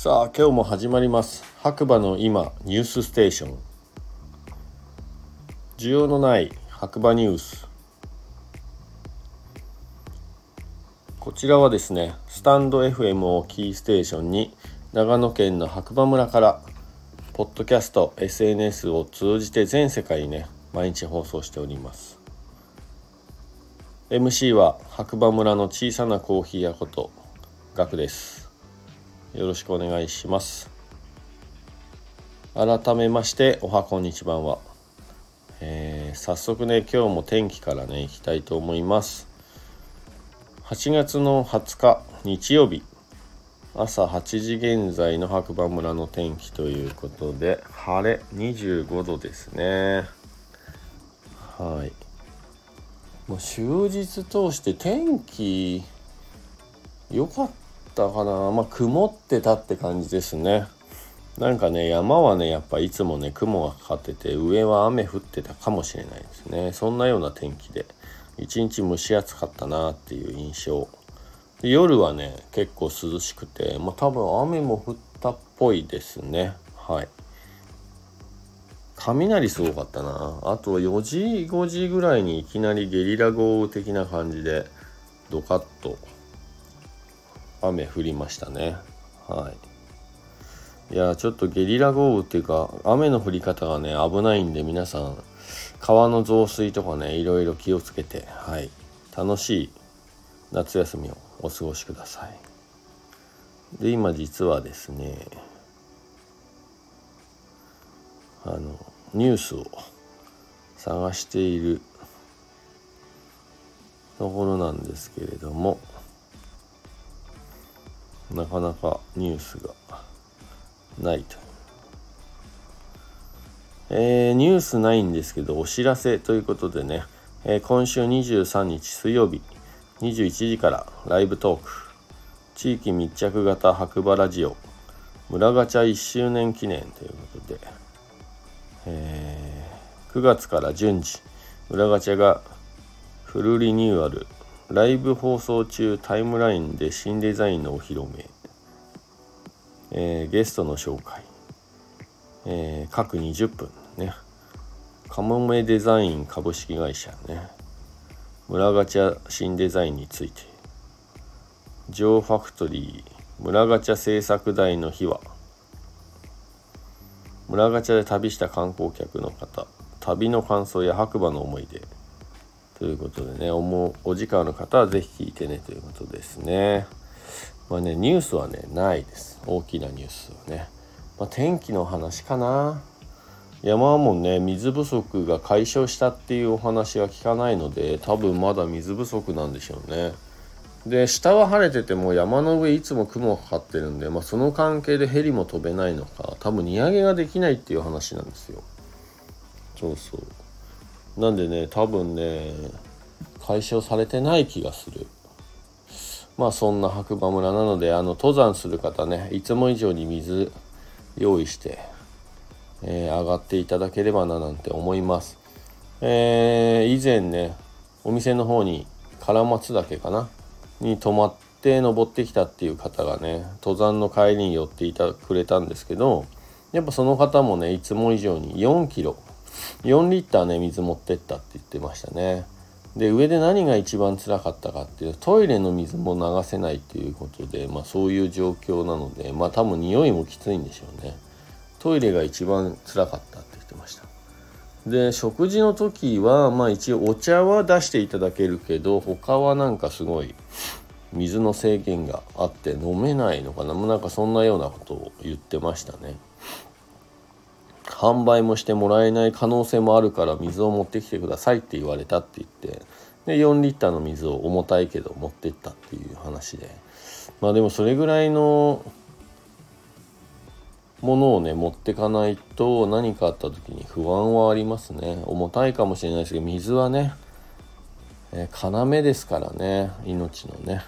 さあ今日も始まります。白馬の今ニュースステーション。需要のない白馬ニュース。こちらはですねスタンド FM をキーステーションに長野県の白馬村からポッドキャスト SNS を通じて全世界にね毎日放送しております。MC は白馬村の小さなコーヒー屋ことガクです。よろしくお願いします。改めましておはこんにちは。んは、えー、早速ね今日も天気からねいきたいと思います。8月の20日日曜日。朝8時現在の白馬村の天気ということで晴れ25度ですね。はい。もう終日通して天気良かったかな。まあ曇ってたって感じですね。なんかね山はねやっぱいつもね雲がかかってて上は雨降ってたかもしれないですね。そんなような天気で一日蒸し暑かったなっていう印象。で夜はね結構涼しくてまあ多分雨も降ったっぽいですね。はい。雷すごかったな。あと4時5時ぐらいにいきなりゲリラ豪雨的な感じでドカッと雨降りましたね。はい。いやちょっとゲリラ豪雨っていうか雨の降り方がね危ないんで皆さん川の増水とかねいろいろ気をつけてはい。楽しい夏休みをお過ごしください。で今実はですねあのニュースを探しているところなんですけれどもなかなかニュースがないと。えー、ニュースないんですけどお知らせということでね、えー、今週23日水曜日21時からライブトーク。地域密着型白馬ラジオ。村ガチャ1周年記念ということで。えー、9月から順次裏ガチャがフルリニューアルライブ放送中タイムラインで新デザインのお披露目、えー、ゲストの紹介、えー、各20分ね。カモメデザイン株式会社ね。村ガチャ新デザインについて。ジョーファクトリー。村ガチャ製作台の秘話。村ガチャで旅した観光客の方。旅の感想や白馬の思い出。ということでねおお時間の方は是非聞いてねということですね。まあねニュースはねないです。大きなニュースはね、まあ、天気の話かな。山はもんね水不足が解消したっていうお話は聞かないので多分まだ水不足なんでしょうね。で下は晴れてても山の上いつも雲がかかってるんで、まあ、その関係でヘリも飛べないのか多分荷上げができないっていう話なんですよ。そうそう。なんでね多分ね解消されてない気がする。まあそんな白馬村なのであの登山する方ねいつも以上に水用意して、えー、上がっていただければななんて思います。えー、以前ねお店の方に唐松岳かなに泊まって登ってきたっていう方がね登山の帰りに寄っていたくれたんですけどやっぱその方もねいつも以上に4キロ4リッターね水持ってったって言ってましたね。で上で何が一番つらかったかっていうとトイレの水も流せないっていうことでまあそういう状況なのでまあ多分匂いもきついんでしょうね。トイレが一番つらかったって言ってました。で食事の時はまあ一応お茶は出していただけるけど他はなんかすごい水の制限があって飲めないのかな。なんかそんなようなことを言ってましたね。販売もしてもらえない可能性もあるから水を持ってきてくださいって言われたって言ってで4リッターの水を重たいけど持ってったっていう話で。まあでもそれぐらいのものをね持ってかないと何かあった時に不安はありますね。重たいかもしれないですけど水はね、えー、要ですからね。命のね。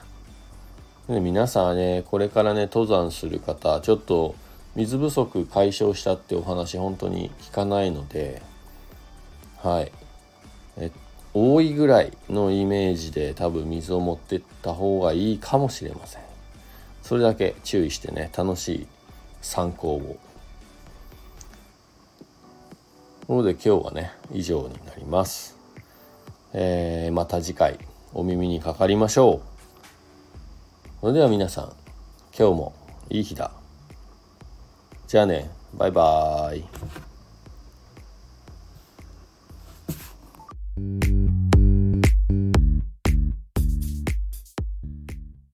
で皆さんねこれからね登山する方ちょっと水不足解消したってお話本当に聞かないのではいえ多いぐらいのイメージで多分水を持ってった方がいいかもしれませんそれだけ注意してね楽しい参考を。ということで今日はね以上になります。えー、また次回お耳にかかりましょう。それでは皆さん今日もいい日だ。じゃあねバイバーイ。